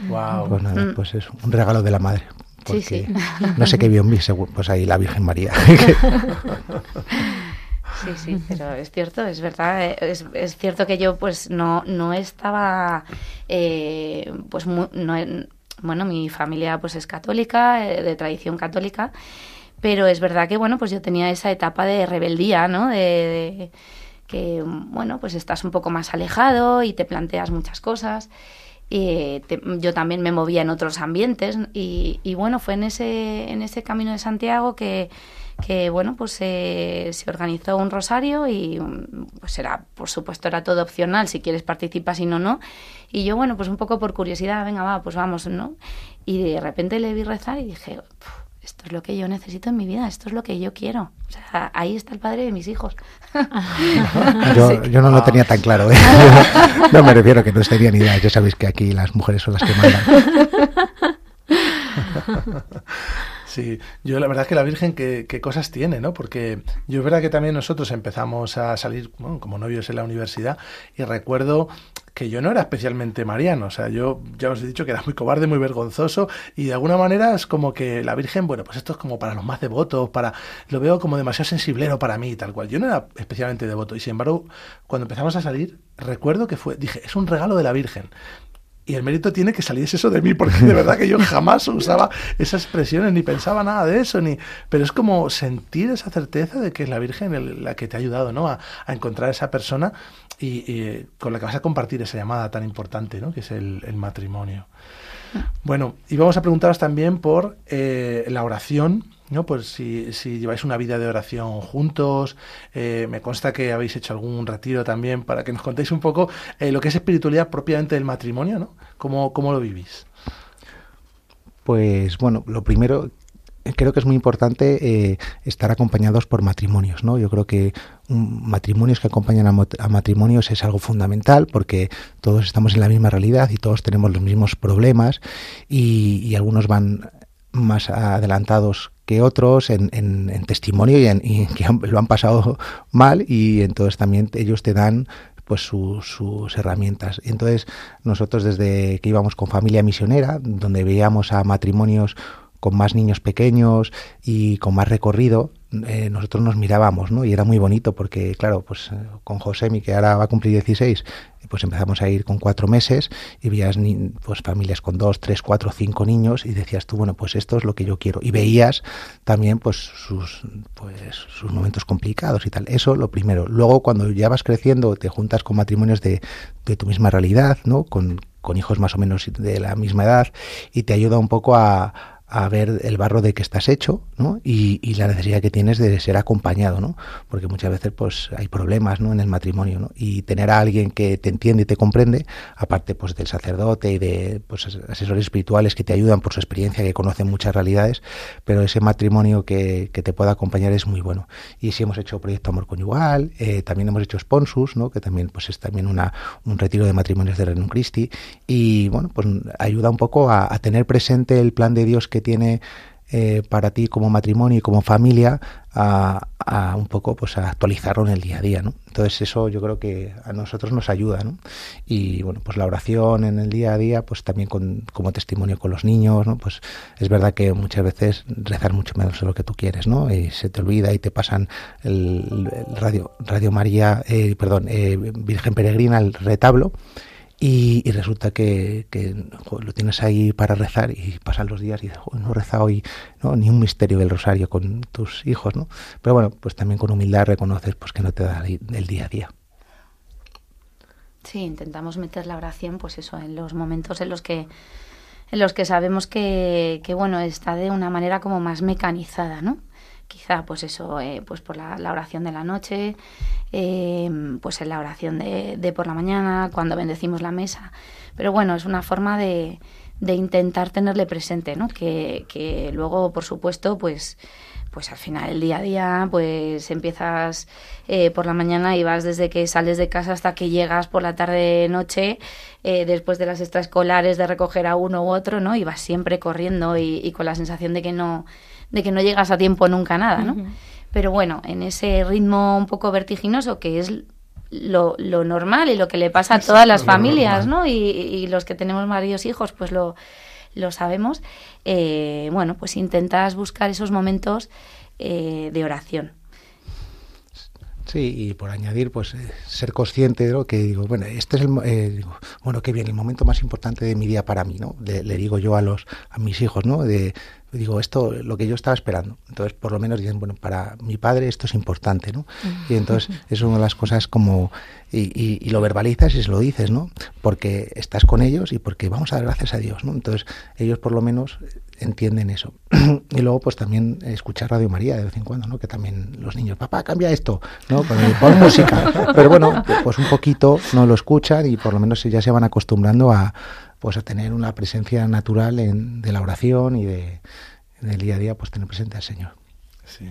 Wow. Pues nada, Mm. pues es un regalo de la madre. Porque Sí, sí. no sé qué vio en mí, pues ahí la Virgen María. Sí, sí, pero es cierto, es verdad, eh, es, es cierto que yo pues no, no estaba, eh, pues mu- no, en- bueno, mi familia pues es católica, eh, de tradición católica, pero es verdad que bueno, pues yo tenía esa etapa de rebeldía, ¿no? De, de que bueno, pues estás un poco más alejado y te planteas muchas cosas. Y te- yo también me movía en otros ambientes y, y bueno, fue en ese, en ese camino de Santiago que, que bueno, pues eh, se organizó un rosario y pues era, por supuesto, era todo opcional, si quieres participas y no, no. Y yo, bueno, pues un poco por curiosidad, venga, va, pues vamos, ¿no? Y de repente le vi rezar y dije, "Puf, esto es lo que yo necesito en mi vida, esto es lo que yo quiero. O sea, ahí está el padre de mis hijos. Yo, yo no lo tenía tan claro. ¿eh? No me refiero a que no tenía ni idea. Ya sabéis que aquí las mujeres son las que mandan. Sí, yo la verdad es que la Virgen qué, qué cosas tiene, ¿no? Porque yo es verdad que también nosotros empezamos a salir bueno, como novios en la universidad y recuerdo que yo no era especialmente mariano, o sea, yo ya os he dicho que era muy cobarde, muy vergonzoso y de alguna manera es como que la Virgen, bueno, pues esto es como para los más devotos, para lo veo como demasiado sensiblero para mí tal cual. Yo no era especialmente devoto y sin embargo, cuando empezamos a salir, recuerdo que fue, dije, es un regalo de la Virgen. Y el mérito tiene que saliese eso de mí, porque de verdad que yo jamás usaba esas expresiones, ni pensaba nada de eso, ni pero es como sentir esa certeza de que es la Virgen la que te ha ayudado ¿no? a, a encontrar esa persona y, y con la que vas a compartir esa llamada tan importante, ¿no? que es el, matrimonio. Bueno, y vamos a preguntaros también por eh, la oración, ¿no? Pues si, lleváis una vida de oración juntos, eh, me consta que habéis hecho algún retiro también para que nos contéis un poco eh, lo que es espiritualidad propiamente del matrimonio, ¿no? ¿Cómo, cómo lo vivís? Pues bueno, lo primero eh, creo que es muy importante eh, estar acompañados por matrimonios, ¿no? Yo creo que un, matrimonios que acompañan a, matrimonios es algo fundamental porque todos estamos en la misma realidad y todos tenemos los mismos problemas y, algunos van más adelantados que otros en, en- en testimonio y, en, y que lo han pasado mal y entonces también ellos te dan pues su- sus herramientas. Entonces nosotros desde que íbamos con familia misionera, donde veíamos a matrimonios con más niños pequeños y con más recorrido, eh, nosotros nos mirábamos, ¿no? Y era muy bonito porque, claro, pues eh, con Josemi, que ahora va a cumplir 16, pues empezamos a ir con cuatro meses y veías pues familias con dos, tres, cuatro, cinco niños y decías tú, bueno, pues esto es lo que yo quiero. Y veías también pues sus, pues, sus momentos complicados y tal. Eso lo primero. Luego cuando ya vas creciendo te juntas con matrimonios de, de tu misma realidad, ¿no? Con, con hijos más o menos de la misma edad y te ayuda un poco a, a ver el barro de que estás hecho ¿no? y, la necesidad que tienes de ser acompañado, ¿no? porque muchas veces pues hay problemas ¿no? en el matrimonio ¿no? y tener a alguien que te entiende y te comprende, aparte pues del sacerdote y de pues, asesores espirituales que te ayudan por su experiencia, que conocen muchas realidades, pero ese matrimonio que, que te pueda acompañar es muy bueno. Y si hemos hecho Proyecto Amor Conyugal, eh, también hemos hecho Sponsus, ¿no? que también pues es también una, un retiro de matrimonios de Renum Christi y bueno, pues ayuda un poco a, a tener presente el plan de Dios que tiene eh, para ti como matrimonio y como familia a, a, un poco pues a actualizarlo en el día a día, ¿no? Entonces eso yo creo que a nosotros nos ayuda, ¿no? Y bueno, pues la oración en el día a día, pues también con, como testimonio con los niños, ¿no? Pues es verdad que muchas veces rezar mucho menos de lo que tú quieres, ¿no? Y se te olvida y te pasan el, radio, radio María, eh, perdón, eh, Virgen Peregrina, el retablo, y, y, resulta que, que lo tienes ahí para rezar y pasan los días y no he rezado hoy ¿no? ni un misterio del rosario con tus hijos, ¿no? Pero bueno, pues también con humildad reconoces pues que no te da el día a día. Sí, intentamos meter la oración, pues eso, en los momentos en los que en los que sabemos que, que bueno, está de una manera como más mecanizada, ¿no? Quizá pues eso eh, pues por la, la, oración de la noche eh, pues en la oración de, de, por la mañana cuando bendecimos la mesa. Pero bueno es una forma de, de intentar tenerle presente no que, que, luego por supuesto pues pues al final el día a día pues empiezas eh, por la mañana y vas desde que sales de casa hasta que llegas por la tarde noche eh, después de las extraescolares de recoger a uno u otro no y vas siempre corriendo y, y con la sensación de que no de que no llegas a tiempo nunca nada, ¿no? Uh -huh. Pero bueno, en ese ritmo un poco vertiginoso que es lo, lo, normal y lo que le pasa a todas las familias, ¿no? Y, y, los que tenemos varios hijos, pues lo, lo sabemos. Eh, bueno, pues intentas buscar esos momentos eh, de oración. Sí, y por añadir, pues eh, ser consciente de lo que digo, bueno, este es el, eh, digo, bueno, qué bien, el momento más importante de mi día para mí, ¿no? Le, le digo yo a los, a mis hijos, ¿no? De, digo, esto, lo que yo estaba esperando. Entonces, por lo menos dicen, bueno, para mi padre esto es importante, ¿no? Y entonces es una de las cosas como, y, y, y, lo verbalizas y se lo dices, ¿no? Porque estás con ellos y porque vamos a dar gracias a Dios, ¿no? Entonces, ellos por lo menos entienden eso. y luego, pues también escuchar Radio María de vez en cuando, ¿no? Que también los niños, papá, cambia esto, ¿no? Pon, pon música. Pero bueno, pues un poquito no lo escuchan y por lo menos ya se van acostumbrando a pues a tener una presencia natural en, de la oración y de, en día a día, pues tener presente al Señor. Sí.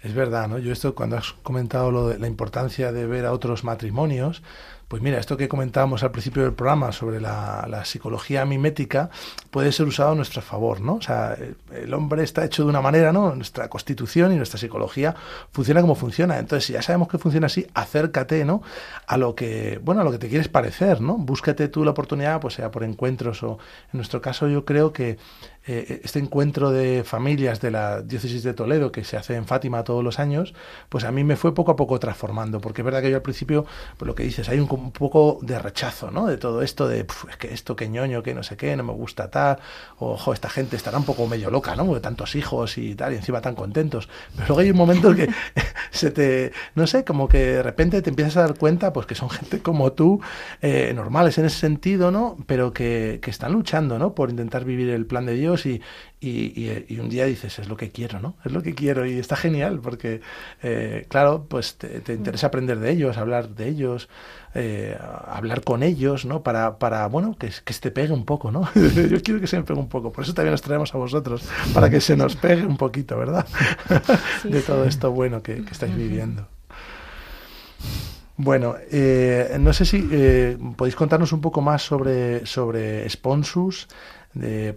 Es verdad, ¿no? Yo esto, cuando has comentado lo de la importancia de ver a otros matrimonios, pues mira, esto que comentábamos al principio del programa sobre la, psicología mimética puede ser usado a nuestro favor, ¿no? O sea, el hombre está hecho de una manera, ¿no? Nuestra constitución y nuestra psicología funciona como funciona. Entonces, si ya sabemos que funciona así, acércate, ¿no? A lo que, bueno, a lo que te quieres parecer, ¿no? Búscate tú la oportunidad, pues sea por encuentros o, en nuestro caso, yo creo que eh, este encuentro de familias de la diócesis de Toledo que se hace en Fátima todos los años, pues a mí me fue poco a poco transformando, porque es verdad que yo al principio, pues lo que dices, hay un, poco de rechazo, ¿no? De todo esto de, es que esto, que ñoño, que no sé qué, no me gusta tal, ojo, esta gente estará un poco medio loca, ¿no? De tantos hijos y tal, y encima tan contentos. Pero luego hay un momento que se te, no sé, como que de repente te empiezas a dar cuenta, pues que son gente como tú, eh, normales en ese sentido, ¿no? Pero que, que están luchando, ¿no? Por intentar vivir el plan de Dios y, y, y, y, un día dices, es lo que quiero, ¿no? Es lo que quiero y está genial porque, eh, claro, pues te, te, interesa aprender de ellos, hablar de ellos, eh, hablar con ellos, ¿no? Para, para bueno, que, que se te pegue un poco, ¿no? Yo quiero que se me pegue un poco, por eso también nos traemos a vosotros, para que se nos pegue un poquito, ¿verdad? De todo esto bueno que, que estáis viviendo. Bueno, eh, no sé si eh, podéis contarnos un poco más sobre, sobre Sponsus,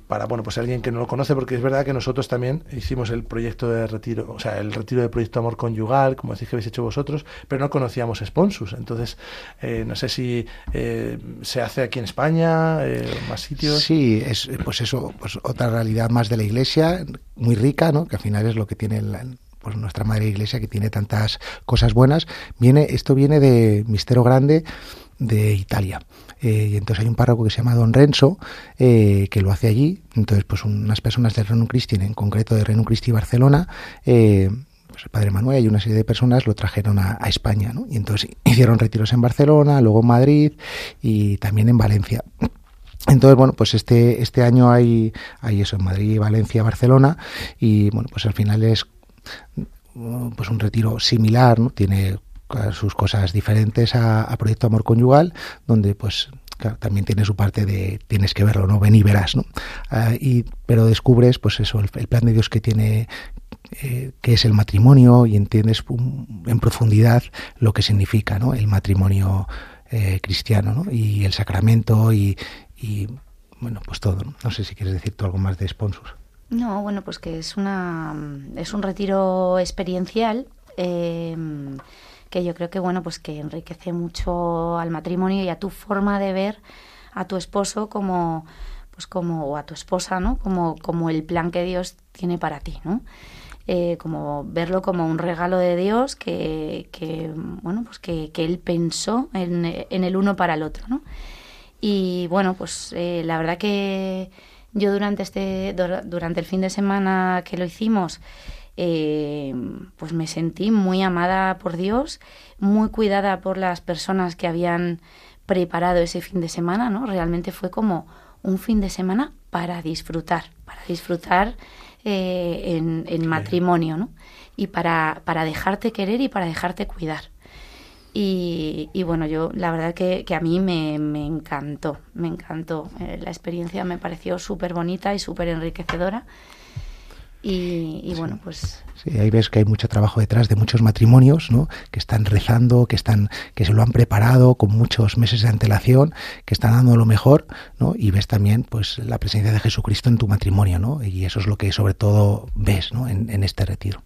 para bueno pues alguien que no lo conoce porque es verdad que nosotros también hicimos el proyecto de retiro o sea el retiro de proyecto amor conyugal como decís que habéis hecho vosotros pero no conocíamos Sponsus entonces eh, no sé si eh, se hace aquí en España eh, más sitios. Sí es pues eso pues otra realidad más de la iglesia muy rica no que al final es lo que tiene la, pues nuestra madre iglesia que tiene tantas cosas buenas. Viene, esto viene de Mistero Grande de Italia. Eh, y entonces hay un párroco que se llama Don Renzo, eh, que lo hace allí. Entonces, pues unas personas del Renum Christi, en concreto de Renum Christi Barcelona, eh, pues el padre Manuel y una serie de personas lo trajeron a, a, España, ¿no? Y entonces hicieron retiros en Barcelona, luego en Madrid y también en Valencia. Entonces, bueno, pues este, este año hay, hay eso en Madrid, Valencia, Barcelona, y bueno, pues al final es pues un retiro similar, ¿no? Tiene sus cosas diferentes a, Proyecto Amor Conyugal, donde pues claro, también tiene su parte de tienes que verlo, ¿no? Ven y verás, ¿no? Uh, y, pero descubres, pues eso, el, plan de Dios que tiene eh, qué es el matrimonio y entiendes um, en profundidad lo que significa ¿no? el matrimonio eh, cristiano ¿no? y el sacramento y, bueno pues todo ¿no? no sé si quieres decir tú algo más de Sponsus no bueno pues que es una es un retiro experiencial eh, que yo creo que bueno pues que enriquece mucho al matrimonio y a tu forma de ver a tu esposo como pues como o a tu esposa no como como el plan que Dios tiene para ti no eh, como verlo como un regalo de Dios que, que bueno pues que, que él pensó en, en, el uno para el otro no y bueno pues eh, la verdad que yo durante este durante el fin de semana que lo hicimos eh, pues me sentí muy amada por Dios muy cuidada por las personas que habían preparado ese fin de semana no realmente fue como un fin de semana para disfrutar para disfrutar eh, en, en, matrimonio, ¿no? Y para, para dejarte querer y para dejarte cuidar. Y, y bueno, yo la verdad que, que a mí me, me, encantó, me encantó. Eh, la experiencia me pareció súper bonita y súper enriquecedora. Y, y, bueno, pues... Sí, ahí ves que hay mucho trabajo detrás de muchos matrimonios, ¿no? Que están rezando, que están, que se lo han preparado con muchos meses de antelación, que están dando lo mejor, ¿no? Y ves también, pues, la presencia de Jesucristo en tu matrimonio, ¿no? Y eso es lo que sobre todo ves, ¿no? En, en este retiro.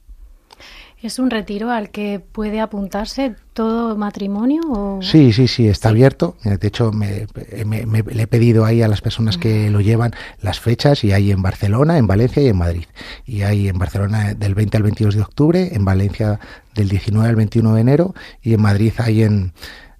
¿Es un retiro al que puede apuntarse todo matrimonio? O... Sí, sí, sí, está sí. abierto. De hecho, me, me, me, le he pedido ahí a las personas que lo llevan las fechas y hay en Barcelona, en Valencia y en Madrid. Y hay en Barcelona del 20 al 22 de octubre, en Valencia del 19 al 21 de enero y en Madrid hay en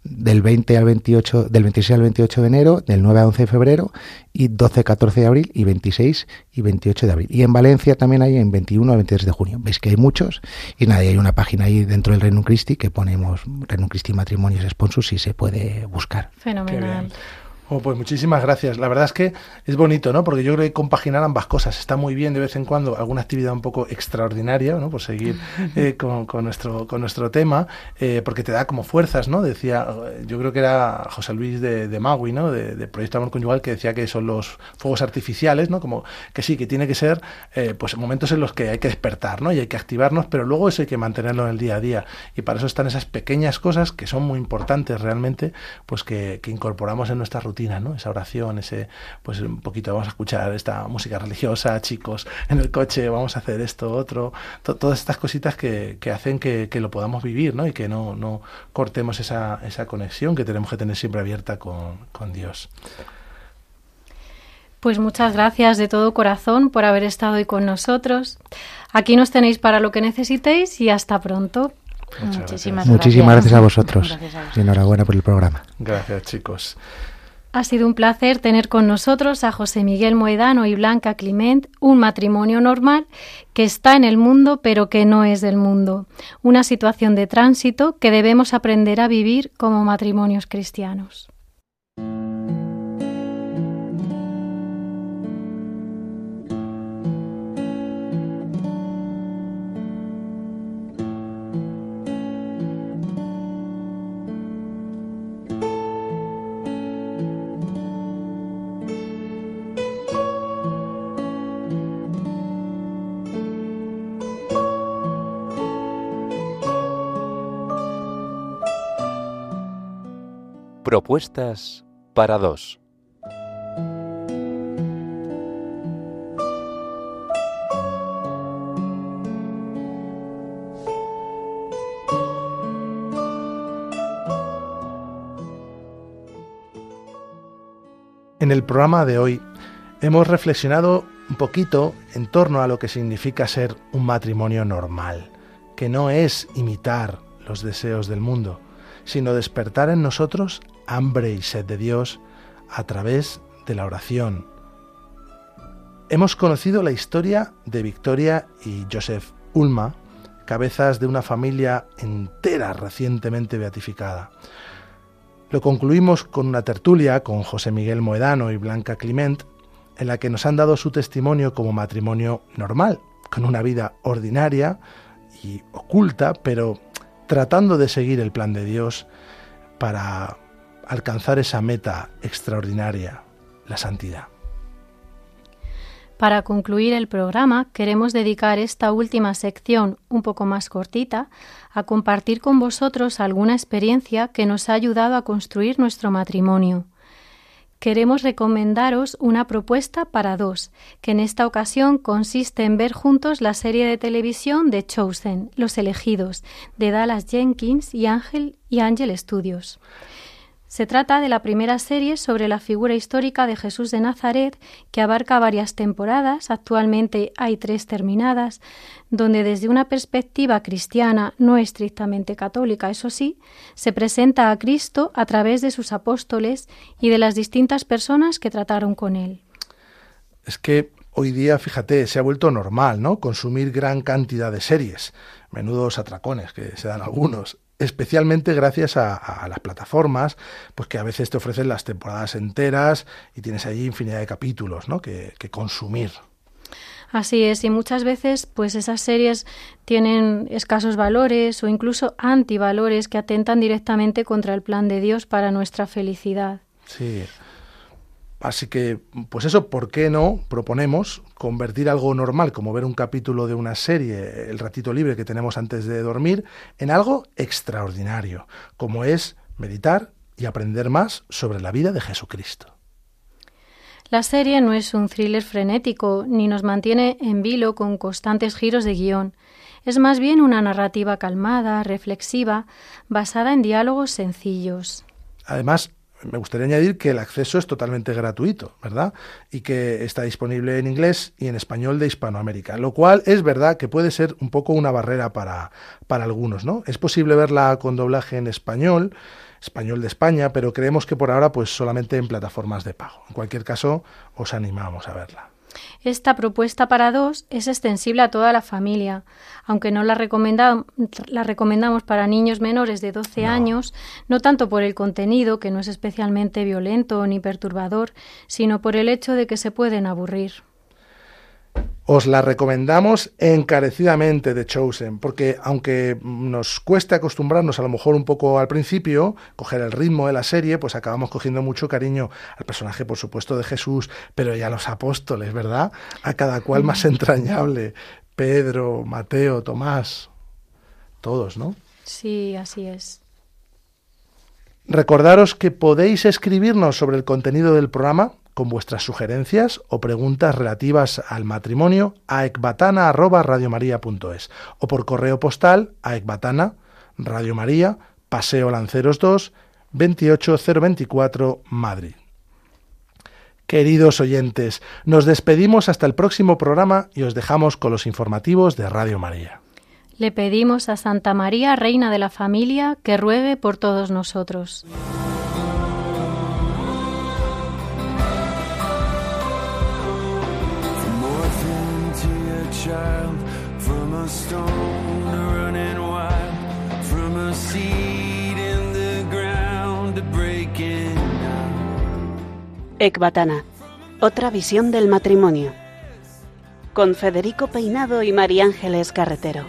del 20 al 28, del 26 al 28 de enero, del 9 a 11 de febrero y 12, 14 de abril y 26 y 28 de abril. Y en Valencia también hay en 21 al 23 de junio. Veis que hay muchos y nada, hay una página ahí dentro del Renum Christi que ponemos Renum Christi Matrimonios Sponsors y se puede buscar. Fenomenal. Oh, pues muchísimas gracias. La verdad es que es bonito, ¿no? Porque yo creo que compaginar ambas cosas está muy bien de vez en cuando alguna actividad un poco extraordinaria, ¿no? Por seguir eh, con, con, nuestro con nuestro tema, eh, porque te da como fuerzas, ¿no? Decía, yo creo que era José Luis de, de Magui, ¿no? De, de, Proyecto Amor Conyugal que decía que son los fuegos artificiales, ¿no? Como que sí, que tiene que ser, eh, pues momentos en los que hay que despertar, ¿no? Y hay que activarnos, pero luego eso hay que mantenerlo en el día a día. Y para eso están esas pequeñas cosas que son muy importantes realmente, pues que, que incorporamos en nuestra rutina rutina, ¿no? Esa oración, ese, pues un poquito vamos a escuchar esta música religiosa, chicos, en el coche vamos a hacer esto, otro, to todas estas cositas que, que hacen que, que, lo podamos vivir, ¿no? Y que no, no cortemos esa, esa conexión que tenemos que tener siempre abierta con, con Dios. Pues muchas gracias de todo corazón por haber estado hoy con nosotros. Aquí nos tenéis para lo que necesitéis y hasta pronto. Muchas Muchísimas, gracias. Muchísimas gracias a vosotros. Gracias a vosotros. Y enhorabuena por el programa. Gracias, chicos. Ha sido un placer tener con nosotros a José Miguel Moedano y Blanca Clement, un matrimonio normal que está en el mundo pero que no es del mundo, una situación de tránsito que debemos aprender a vivir como matrimonios cristianos. Propuestas para dos. En el programa de hoy hemos reflexionado un poquito en torno a lo que significa ser un matrimonio normal. que no es imitar los deseos del mundo, sino despertar en nosotros hambre y sed de Dios a través de la oración. Hemos conocido la historia de Victoria y Joseph Ulma, cabezas de una familia entera recientemente beatificada. Lo concluimos con una tertulia con José Miguel Moedano y Blanca Clement, en la que nos han dado su testimonio como matrimonio normal, con una vida ordinaria y oculta, pero tratando de seguir el plan de Dios para alcanzar esa meta extraordinaria, la santidad. Para concluir el programa, queremos dedicar esta última sección, un poco más cortita, a compartir con vosotros alguna experiencia que nos ha ayudado a construir nuestro matrimonio. Queremos recomendaros una propuesta para dos, que en esta ocasión consiste en ver juntos la serie de televisión de Chosen, Los Elegidos, de Dallas Jenkins y Ángel y Ángel Studios. Se trata de la primera serie sobre la figura histórica de Jesús de Nazaret, que abarca varias temporadas, actualmente hay tres terminadas, donde desde una perspectiva cristiana, no estrictamente católica, eso sí, se presenta a Cristo a través de sus apóstoles y de las distintas personas que trataron con él. Es que hoy día, fíjate, se ha vuelto normal, ¿no? Consumir gran cantidad de series, menudos atracones que se dan algunos especialmente gracias a, las plataformas, pues que a veces te ofrecen las temporadas enteras y tienes allí infinidad de capítulos ¿no? que, que consumir. Así es, y muchas veces pues esas series tienen escasos valores o incluso antivalores que atentan directamente contra el plan de Dios para nuestra felicidad. Sí. Así que, pues eso, ¿por qué no proponemos convertir algo normal, como ver un capítulo de una serie, el ratito libre que tenemos antes de dormir, en algo extraordinario, como es meditar y aprender más sobre la vida de Jesucristo? La serie no es un thriller frenético ni nos mantiene en vilo con constantes giros de guion. Es más bien una narrativa calmada, reflexiva, basada en diálogos sencillos. Además, me gustaría añadir que el acceso es totalmente gratuito, ¿verdad? Y que está disponible en inglés y en español de Hispanoamérica, lo cual es verdad que puede ser un poco una barrera para, para algunos, ¿no? Es posible verla con doblaje en español, español de España, pero creemos que por ahora pues solamente en plataformas de pago. En cualquier caso, os animamos a verla. Esta propuesta para dos es extensible a toda la familia, aunque no la, la recomendamos para niños menores de 12 años, no tanto por el contenido, que no es especialmente violento ni perturbador, sino por el hecho de que se pueden aburrir. Os la recomendamos encarecidamente de Chosen, porque aunque nos cueste acostumbrarnos a lo mejor un poco al principio, coger el ritmo de la serie, pues acabamos cogiendo mucho cariño al personaje, por supuesto, de Jesús, pero ya a los apóstoles, ¿verdad? A cada cual más mm. entrañable. Pedro, Mateo, Tomás, todos, ¿no? Sí, así es. Recordaros que podéis escribirnos sobre el contenido del programa con vuestras sugerencias o preguntas relativas al matrimonio a ecbatana@radiomaria.es o por correo postal a ecbatana Radio María, Paseo Lanceros 2, 28024, Madrid. Queridos oyentes, nos despedimos hasta el próximo programa y os dejamos con los informativos de Radio María. Le pedimos a Santa María, Reina de la Familia, que ruegue por todos nosotros. Ecbatana, otra visión del matrimonio. Con Federico Peinado y María Ángeles Carretero.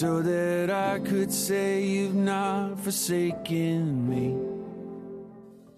So that I could say you've not forsaken me.